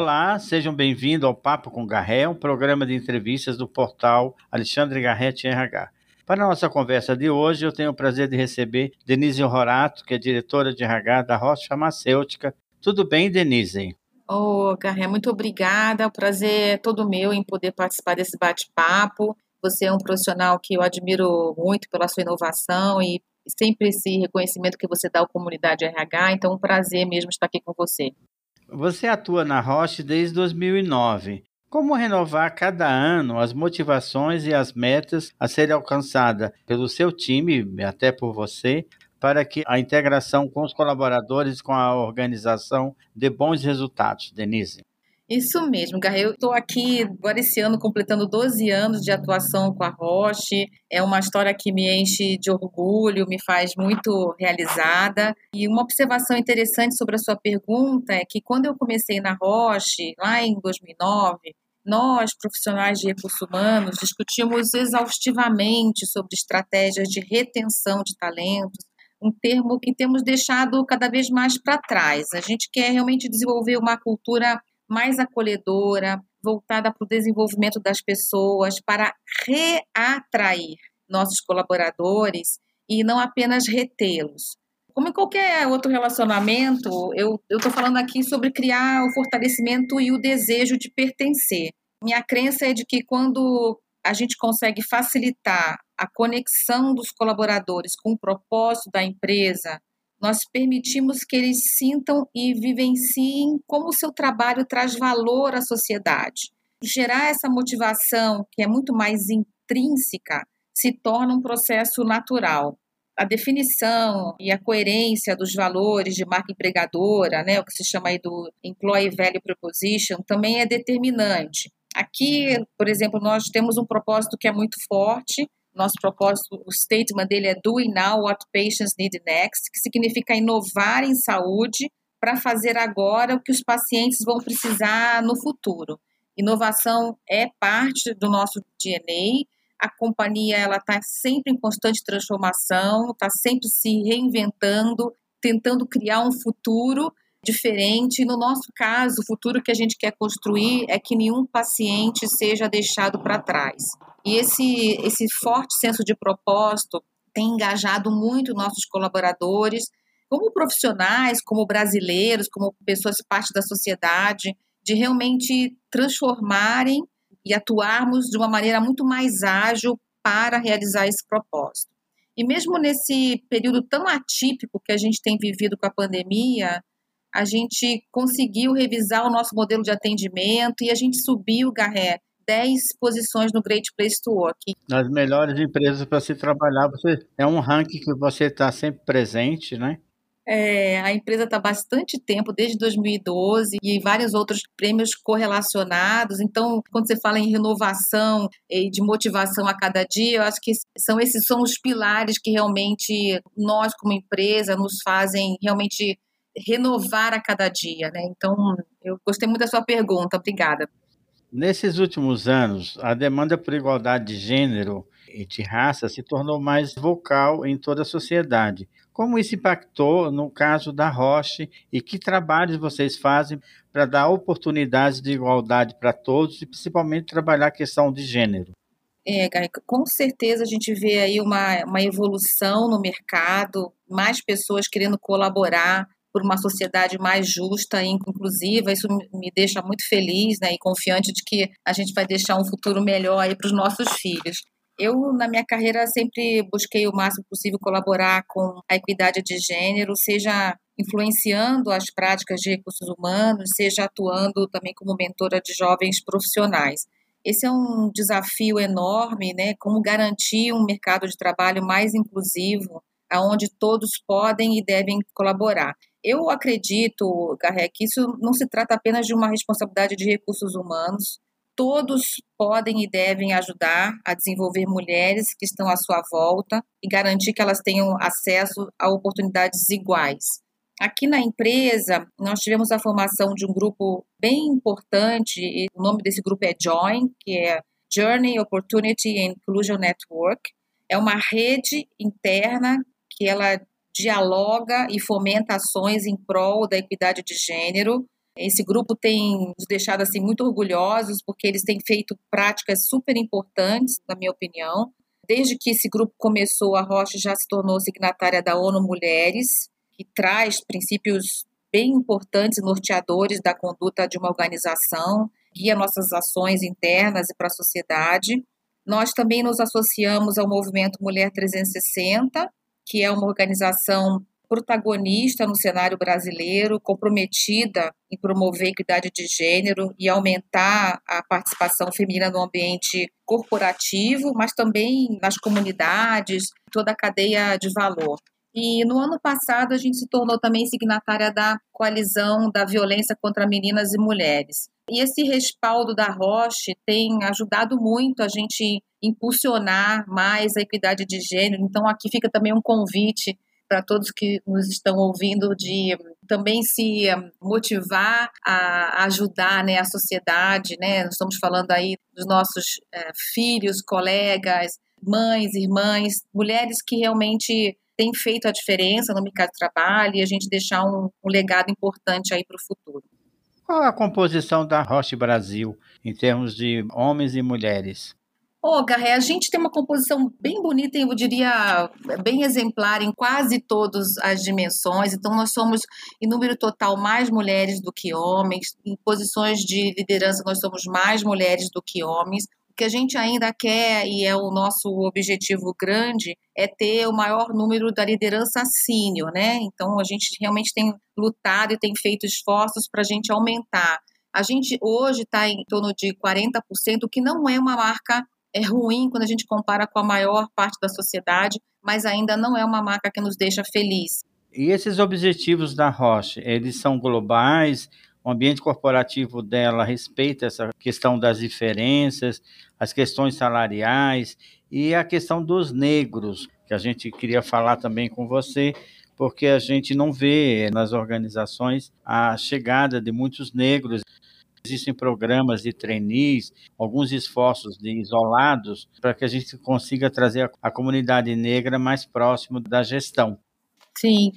Olá, sejam bem-vindos ao Papo com Garré, um programa de entrevistas do portal Alexandre Garrett RH. Para a nossa conversa de hoje, eu tenho o prazer de receber Denise Rorato, que é diretora de RH da Rocha Farmacêutica. Tudo bem, Denise? Ô, oh, Garré, muito obrigada. O prazer é todo meu em poder participar desse bate-papo. Você é um profissional que eu admiro muito pela sua inovação e sempre esse reconhecimento que você dá à comunidade RH. Então, um prazer mesmo estar aqui com você. Você atua na Roche desde 2009. Como renovar cada ano as motivações e as metas a serem alcançadas pelo seu time, até por você, para que a integração com os colaboradores, com a organização, dê bons resultados, Denise? Isso mesmo, Garra. Eu estou aqui agora esse ano completando 12 anos de atuação com a Roche. É uma história que me enche de orgulho, me faz muito realizada. E uma observação interessante sobre a sua pergunta é que quando eu comecei na Roche, lá em 2009, nós, profissionais de recursos humanos, discutimos exaustivamente sobre estratégias de retenção de talentos, um termo que temos deixado cada vez mais para trás. A gente quer realmente desenvolver uma cultura mais acolhedora, voltada para o desenvolvimento das pessoas, para reatrair nossos colaboradores e não apenas retê-los. Como em qualquer outro relacionamento, eu estou falando aqui sobre criar o fortalecimento e o desejo de pertencer. Minha crença é de que quando a gente consegue facilitar a conexão dos colaboradores com o propósito da empresa, nós permitimos que eles sintam e vivenciem como o seu trabalho traz valor à sociedade. Gerar essa motivação, que é muito mais intrínseca, se torna um processo natural. A definição e a coerência dos valores de marca empregadora, né, o que se chama aí do Employee Value Proposition, também é determinante. Aqui, por exemplo, nós temos um propósito que é muito forte, nosso propósito, o statement dele é Doing Now What Patients Need Next, que significa inovar em saúde para fazer agora o que os pacientes vão precisar no futuro. Inovação é parte do nosso DNA. A companhia ela está sempre em constante transformação, está sempre se reinventando, tentando criar um futuro diferente. No nosso caso, o futuro que a gente quer construir é que nenhum paciente seja deixado para trás. E esse, esse forte senso de propósito tem engajado muito nossos colaboradores, como profissionais, como brasileiros, como pessoas parte da sociedade, de realmente transformarem e atuarmos de uma maneira muito mais ágil para realizar esse propósito. E mesmo nesse período tão atípico que a gente tem vivido com a pandemia, a gente conseguiu revisar o nosso modelo de atendimento e a gente subiu, Garré, 10 posições no Great Place to Work. Nas melhores empresas para se trabalhar, você é um ranking que você está sempre presente, né? É, a empresa está bastante tempo, desde 2012, e vários outros prêmios correlacionados. Então, quando você fala em renovação e de motivação a cada dia, eu acho que são esses são os pilares que realmente nós, como empresa, nos fazem realmente renovar a cada dia, né? Então, eu gostei muito da sua pergunta, obrigada. Nesses últimos anos, a demanda por igualdade de gênero e de raça se tornou mais vocal em toda a sociedade. Como isso impactou no caso da Roche e que trabalhos vocês fazem para dar oportunidades de igualdade para todos e principalmente trabalhar a questão de gênero? É, com certeza a gente vê aí uma, uma evolução no mercado, mais pessoas querendo colaborar por uma sociedade mais justa e inclusiva. Isso me deixa muito feliz né, e confiante de que a gente vai deixar um futuro melhor para os nossos filhos. Eu, na minha carreira, sempre busquei o máximo possível colaborar com a equidade de gênero, seja influenciando as práticas de recursos humanos, seja atuando também como mentora de jovens profissionais. Esse é um desafio enorme, né? Como garantir um mercado de trabalho mais inclusivo, aonde todos podem e devem colaborar. Eu acredito, Garré, que isso não se trata apenas de uma responsabilidade de recursos humanos. Todos podem e devem ajudar a desenvolver mulheres que estão à sua volta e garantir que elas tenham acesso a oportunidades iguais. Aqui na empresa, nós tivemos a formação de um grupo bem importante, e o nome desse grupo é JOIN, que é Journey Opportunity Inclusion Network. É uma rede interna que ela dialoga e fomenta ações em prol da equidade de gênero. Esse grupo tem nos deixado assim muito orgulhosos porque eles têm feito práticas super importantes, na minha opinião. Desde que esse grupo começou, a Rocha já se tornou signatária da ONU Mulheres, que traz princípios bem importantes, norteadores da conduta de uma organização, guia nossas ações internas e para a sociedade. Nós também nos associamos ao movimento Mulher 360, que é uma organização protagonista no cenário brasileiro, comprometida em promover equidade de gênero e aumentar a participação feminina no ambiente corporativo, mas também nas comunidades, toda a cadeia de valor. E no ano passado a gente se tornou também signatária da coalizão da violência contra meninas e mulheres. E esse respaldo da Roche tem ajudado muito a gente impulsionar mais a equidade de gênero. Então aqui fica também um convite para todos que nos estão ouvindo de também se motivar a ajudar né, a sociedade, né? Nós estamos falando aí dos nossos é, filhos, colegas, mães, irmãs, mulheres que realmente têm feito a diferença no mercado de trabalho e a gente deixar um, um legado importante aí para o futuro. Qual a composição da Roche Brasil em termos de homens e mulheres? Ô, oh, Garré, a gente tem uma composição bem bonita, eu diria bem exemplar em quase todas as dimensões. Então, nós somos, em número total, mais mulheres do que homens. Em posições de liderança, nós somos mais mulheres do que homens que a gente ainda quer, e é o nosso objetivo grande, é ter o maior número da liderança sênior, né? Então, a gente realmente tem lutado e tem feito esforços para a gente aumentar. A gente hoje está em torno de 40%, o que não é uma marca é ruim quando a gente compara com a maior parte da sociedade, mas ainda não é uma marca que nos deixa feliz. E esses objetivos da Roche, eles são globais? O ambiente corporativo dela respeita essa questão das diferenças, as questões salariais e a questão dos negros, que a gente queria falar também com você, porque a gente não vê nas organizações a chegada de muitos negros. Existem programas de trainees, alguns esforços de isolados para que a gente consiga trazer a comunidade negra mais próximo da gestão. Sim.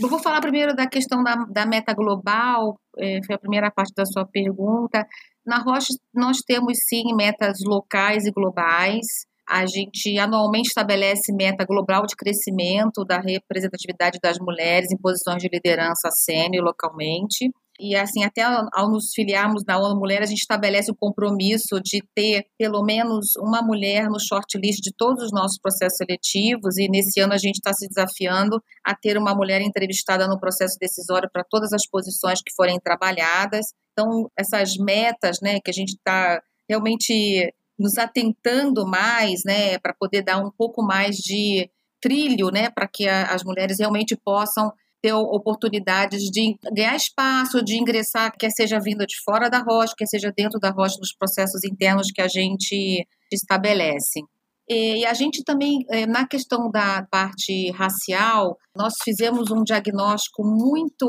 Eu vou falar primeiro da questão da, da meta global, é, foi a primeira parte da sua pergunta. Na Roche, nós temos sim metas locais e globais. A gente anualmente estabelece meta global de crescimento da representatividade das mulheres em posições de liderança sênior localmente. E assim, até ao nos filiarmos na ONU Mulher, a gente estabelece o compromisso de ter pelo menos uma mulher no shortlist de todos os nossos processos seletivos. E nesse ano a gente está se desafiando a ter uma mulher entrevistada no processo decisório para todas as posições que forem trabalhadas. Então, essas metas, né, que a gente está realmente nos atentando mais, né, para poder dar um pouco mais de trilho, né, para que a, as mulheres realmente possam ter oportunidades de ganhar espaço, de ingressar, quer seja vindo de fora da rocha, quer seja dentro da rocha, nos processos internos que a gente estabelece. E a gente também, eh, na questão da parte racial, nós fizemos um diagnóstico muito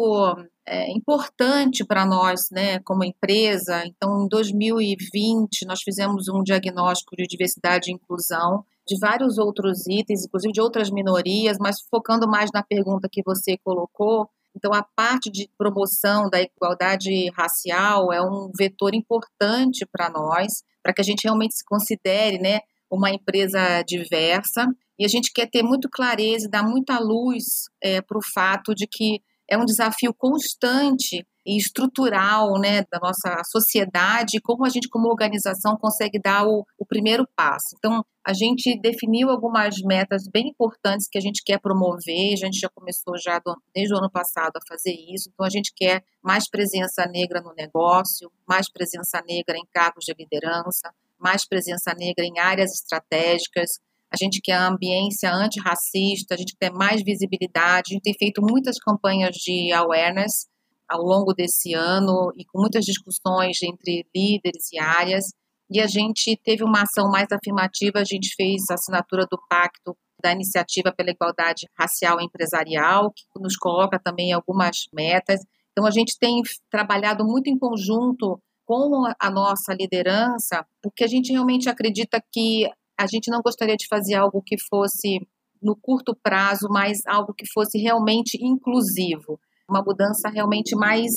é, importante para nós, né, como empresa. Então, em 2020, nós fizemos um diagnóstico de diversidade e inclusão de vários outros itens, inclusive de outras minorias, mas focando mais na pergunta que você colocou, então a parte de promoção da igualdade racial é um vetor importante para nós, para que a gente realmente se considere, né, uma empresa diversa. E a gente quer ter muito clareza e dar muita luz é, para o fato de que é um desafio constante e estrutural né, da nossa sociedade, como a gente, como organização, consegue dar o, o primeiro passo. Então, a gente definiu algumas metas bem importantes que a gente quer promover, a gente já começou já do, desde o ano passado a fazer isso, então a gente quer mais presença negra no negócio, mais presença negra em cargos de liderança, mais presença negra em áreas estratégicas, a gente quer ambiência antirracista, a gente quer mais visibilidade, a gente tem feito muitas campanhas de awareness ao longo desse ano e com muitas discussões entre líderes e áreas. E a gente teve uma ação mais afirmativa, a gente fez a assinatura do pacto da Iniciativa pela Igualdade Racial Empresarial, que nos coloca também algumas metas. Então, a gente tem trabalhado muito em conjunto com a nossa liderança, porque a gente realmente acredita que a gente não gostaria de fazer algo que fosse no curto prazo, mas algo que fosse realmente inclusivo, uma mudança realmente mais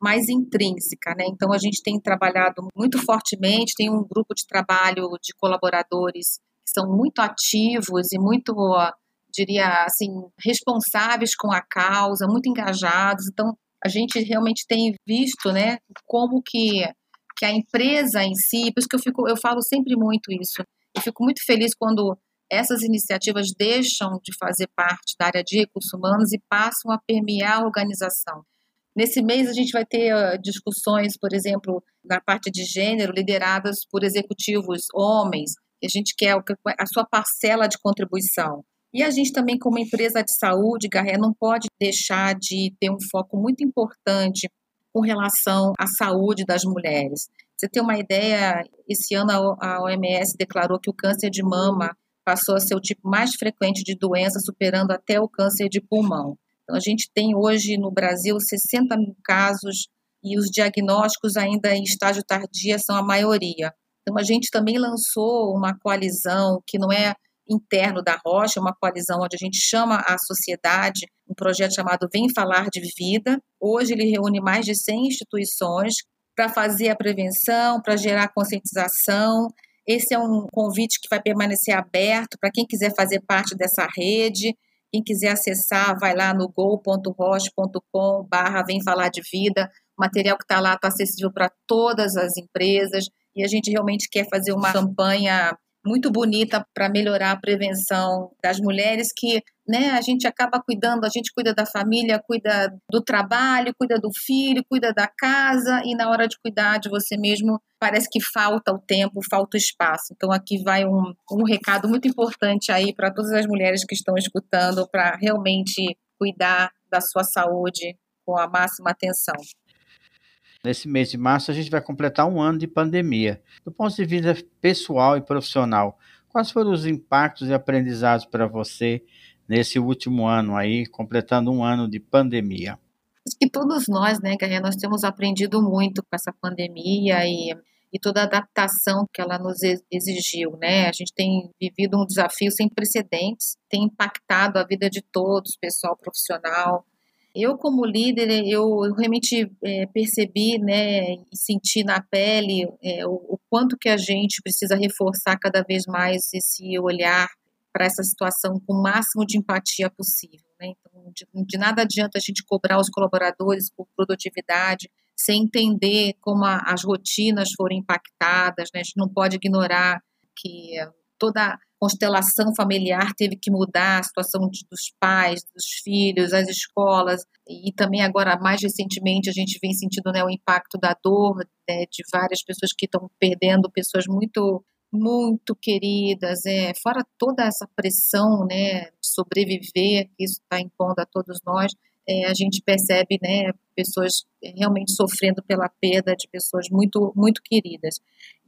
mais intrínseca, né? Então a gente tem trabalhado muito fortemente, tem um grupo de trabalho de colaboradores que são muito ativos e muito, diria assim, responsáveis com a causa, muito engajados. Então a gente realmente tem visto, né, como que que a empresa em si, por isso que eu fico, eu falo sempre muito isso. Eu fico muito feliz quando essas iniciativas deixam de fazer parte da área de recursos humanos e passam a permear a organização. Nesse mês, a gente vai ter uh, discussões, por exemplo, na parte de gênero, lideradas por executivos homens, a gente quer a sua parcela de contribuição. E a gente também, como empresa de saúde, Garré, não pode deixar de ter um foco muito importante com relação à saúde das mulheres. Você tem uma ideia, esse ano a OMS declarou que o câncer de mama passou a ser o tipo mais frequente de doença, superando até o câncer de pulmão. Então, a gente tem hoje no Brasil 60 mil casos e os diagnósticos ainda em estágio tardia são a maioria. Então, a gente também lançou uma coalizão que não é interno da Rocha, uma coalizão onde a gente chama a sociedade, um projeto chamado Vem Falar de Vida. Hoje ele reúne mais de 100 instituições para fazer a prevenção, para gerar conscientização. Esse é um convite que vai permanecer aberto para quem quiser fazer parte dessa rede. Quem quiser acessar, vai lá no go.roche.com barra Vem Falar de Vida. O material que está lá está acessível para todas as empresas e a gente realmente quer fazer uma campanha muito bonita para melhorar a prevenção das mulheres que né, a gente acaba cuidando, a gente cuida da família, cuida do trabalho, cuida do filho, cuida da casa e na hora de cuidar de você mesmo parece que falta o tempo, falta o espaço. Então aqui vai um, um recado muito importante aí para todas as mulheres que estão escutando para realmente cuidar da sua saúde com a máxima atenção. Nesse mês de março, a gente vai completar um ano de pandemia. Do ponto de vista pessoal e profissional, quais foram os impactos e aprendizados para você nesse último ano aí, completando um ano de pandemia? Acho que todos nós, né, Garria, nós temos aprendido muito com essa pandemia e, e toda a adaptação que ela nos exigiu, né? A gente tem vivido um desafio sem precedentes, tem impactado a vida de todos, pessoal profissional, eu, como líder, eu, realmente é, percebi né, e senti na pele é, o, o, quanto que a gente precisa reforçar cada vez mais esse olhar para essa situação com o máximo de empatia possível. Né? Então, de, de, nada adianta a gente cobrar os colaboradores por produtividade sem entender como a, as rotinas foram impactadas. Né? A gente não pode ignorar que toda constelação familiar teve que mudar, a situação de, dos pais, dos filhos, as escolas, e também agora, mais recentemente, a gente vem sentindo né, o impacto da dor né, de várias pessoas que estão perdendo pessoas muito muito queridas, é, fora toda essa pressão né, sobreviver que isso está impondo a todos nós, é, a gente percebe né, pessoas realmente sofrendo pela perda de pessoas muito, muito queridas.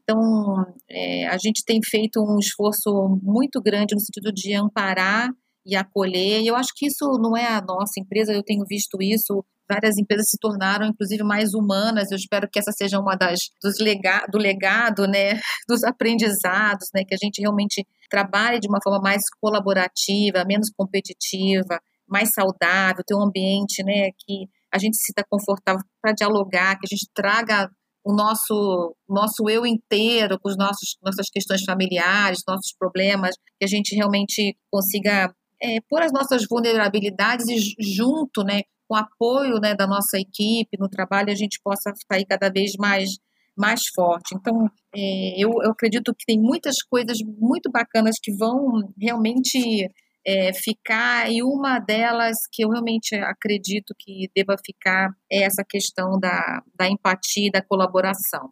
Então, é, a gente tem feito um esforço muito grande no sentido de amparar e acolher. E eu acho que isso não é a nossa empresa, eu tenho visto isso. Várias empresas se tornaram, inclusive, mais humanas. Eu espero que essa seja uma das dos lega, do legado, né, dos aprendizados, né, que a gente realmente trabalhe de uma forma mais colaborativa, menos competitiva, mais saudável, ter um ambiente, né, que a gente se sinta confortável para dialogar, que a gente traga o nosso nosso eu inteiro, com os nossos nossas questões familiares, nossos problemas, que a gente realmente consiga é, pôr as nossas vulnerabilidades e junto, né, com apoio né, da nossa equipe no trabalho, a gente possa sair cada vez mais mais forte. Então, é, eu, eu acredito que tem muitas coisas muito bacanas que vão realmente é, ficar, e uma delas que eu realmente acredito que deva ficar é essa questão da, da empatia e da colaboração.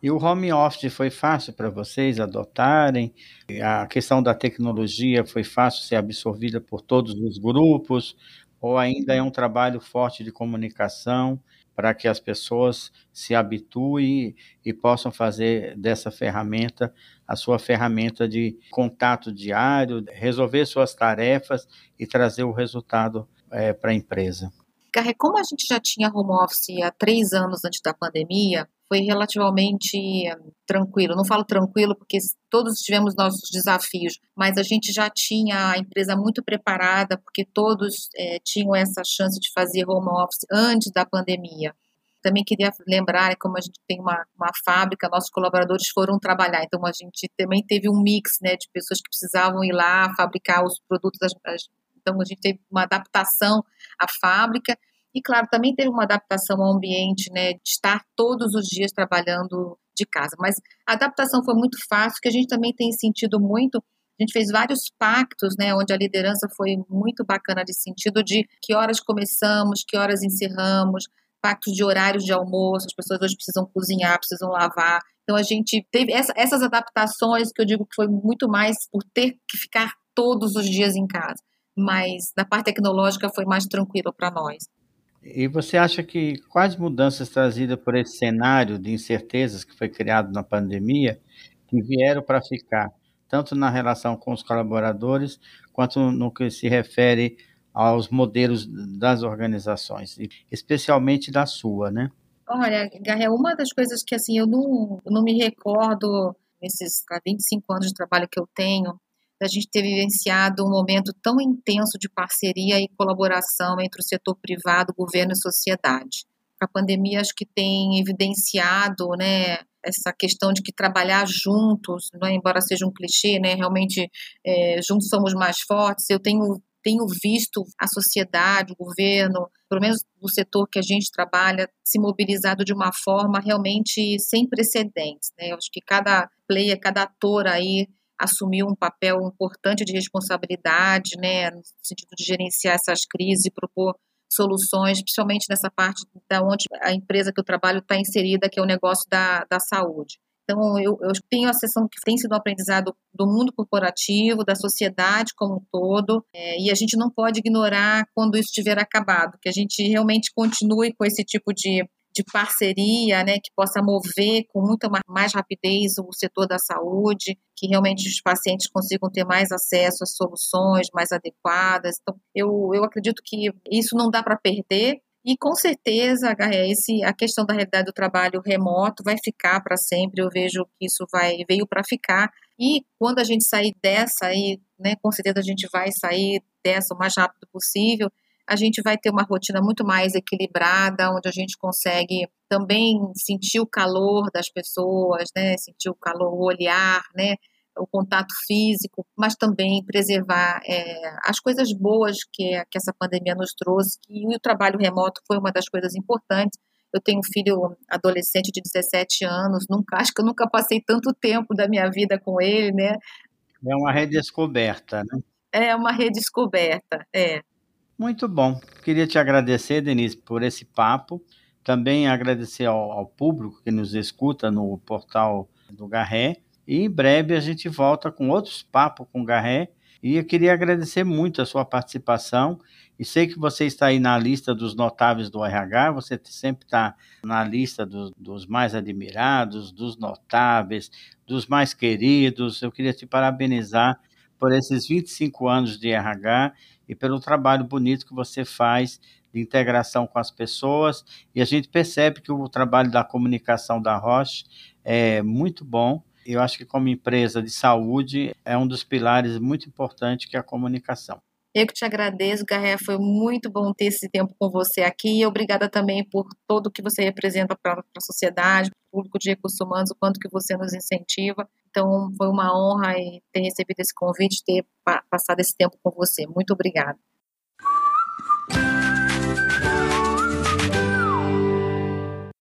E o home office foi fácil para vocês adotarem? A questão da tecnologia foi fácil ser absorvida por todos os grupos? Ou ainda é um trabalho forte de comunicação para que as pessoas se habituem e possam fazer dessa ferramenta a sua ferramenta de contato diário, resolver suas tarefas e trazer o resultado é, para a empresa. Carre, como a gente já tinha home office há três anos antes da pandemia, foi relativamente tranquilo. Não falo tranquilo porque todos tivemos nossos desafios, mas a gente já tinha a empresa muito preparada porque todos é, tinham essa chance de fazer home office antes da pandemia. Também queria lembrar, como a gente tem uma, uma fábrica, nossos colaboradores foram trabalhar, então a gente também teve um mix né, de pessoas que precisavam ir lá fabricar os produtos, das, as, então a gente teve uma adaptação à fábrica, e claro, também teve uma adaptação ao ambiente, né, de estar todos os dias trabalhando de casa, mas a adaptação foi muito fácil, que a gente também tem sentido muito a gente fez vários pactos, né, onde a liderança foi muito bacana de sentido de que horas começamos, que horas encerramos, pactos de horários de almoço, as pessoas hoje precisam cozinhar, precisam lavar. Então a gente teve essa, essas adaptações que eu digo que foi muito mais por ter que ficar todos os dias em casa. Mas na parte tecnológica foi mais tranquilo para nós. E você acha que quais mudanças trazidas por esse cenário de incertezas que foi criado na pandemia que vieram para ficar? tanto na relação com os colaboradores, quanto no que se refere aos modelos das organizações, especialmente da sua, né? Olha, Garré, uma das coisas que assim eu não, eu não me recordo nesses 25 anos de trabalho que eu tenho, da gente ter vivenciado um momento tão intenso de parceria e colaboração entre o setor privado, governo e sociedade. A pandemia acho que tem evidenciado, né, essa questão de que trabalhar juntos, é? embora seja um clichê, né, realmente é, juntos somos mais fortes. Eu tenho tenho visto a sociedade, o governo, pelo menos o setor que a gente trabalha, se mobilizado de uma forma realmente sem precedentes. Né? Eu acho que cada player, cada ator aí assumiu um papel importante de responsabilidade, né, no sentido de gerenciar essas crises e propor soluções, principalmente nessa parte da onde a empresa que eu trabalho está inserida, que é o negócio da, da saúde. Então, eu, eu tenho a sessão que tem sido um aprendizado do mundo corporativo, da sociedade como um todo, é, e a gente não pode ignorar quando isso tiver acabado, que a gente realmente continue com esse tipo de de parceria, né, que possa mover com muita mais rapidez o setor da saúde, que realmente os pacientes consigam ter mais acesso às soluções mais adequadas. Então, eu, eu acredito que isso não dá para perder. E com certeza, esse, a questão da realidade do trabalho remoto vai ficar para sempre. Eu vejo que isso vai veio para ficar. E quando a gente sair dessa, aí, né, com certeza a gente vai sair dessa o mais rápido possível a gente vai ter uma rotina muito mais equilibrada, onde a gente consegue também sentir o calor das pessoas, né? Sentir o calor, o olhar, né? O contato físico, mas também preservar é, as coisas boas que, que essa pandemia nos trouxe. E o trabalho remoto foi uma das coisas importantes. Eu tenho um filho adolescente de 17 anos, nunca, acho que eu nunca passei tanto tempo da minha vida com ele, né? É uma redescoberta, né? É uma redescoberta, é. Muito bom. Queria te agradecer, Denise, por esse papo. Também agradecer ao, ao público que nos escuta no portal do Garré. E em breve a gente volta com outros papos com o Garré. E eu queria agradecer muito a sua participação. E sei que você está aí na lista dos notáveis do RH, você sempre está na lista do, dos mais admirados, dos notáveis, dos mais queridos. Eu queria te parabenizar por esses 25 anos de RH e pelo trabalho bonito que você faz de integração com as pessoas. E a gente percebe que o trabalho da comunicação da Roche é muito bom. Eu acho que, como empresa de saúde, é um dos pilares muito importantes que é a comunicação. Eu que te agradeço, Garré, foi muito bom ter esse tempo com você aqui e obrigada também por tudo que você representa para a sociedade, para o público de recursos humanos, o quanto que você nos incentiva. Então, foi uma honra ter recebido esse convite, ter passado esse tempo com você. Muito obrigada.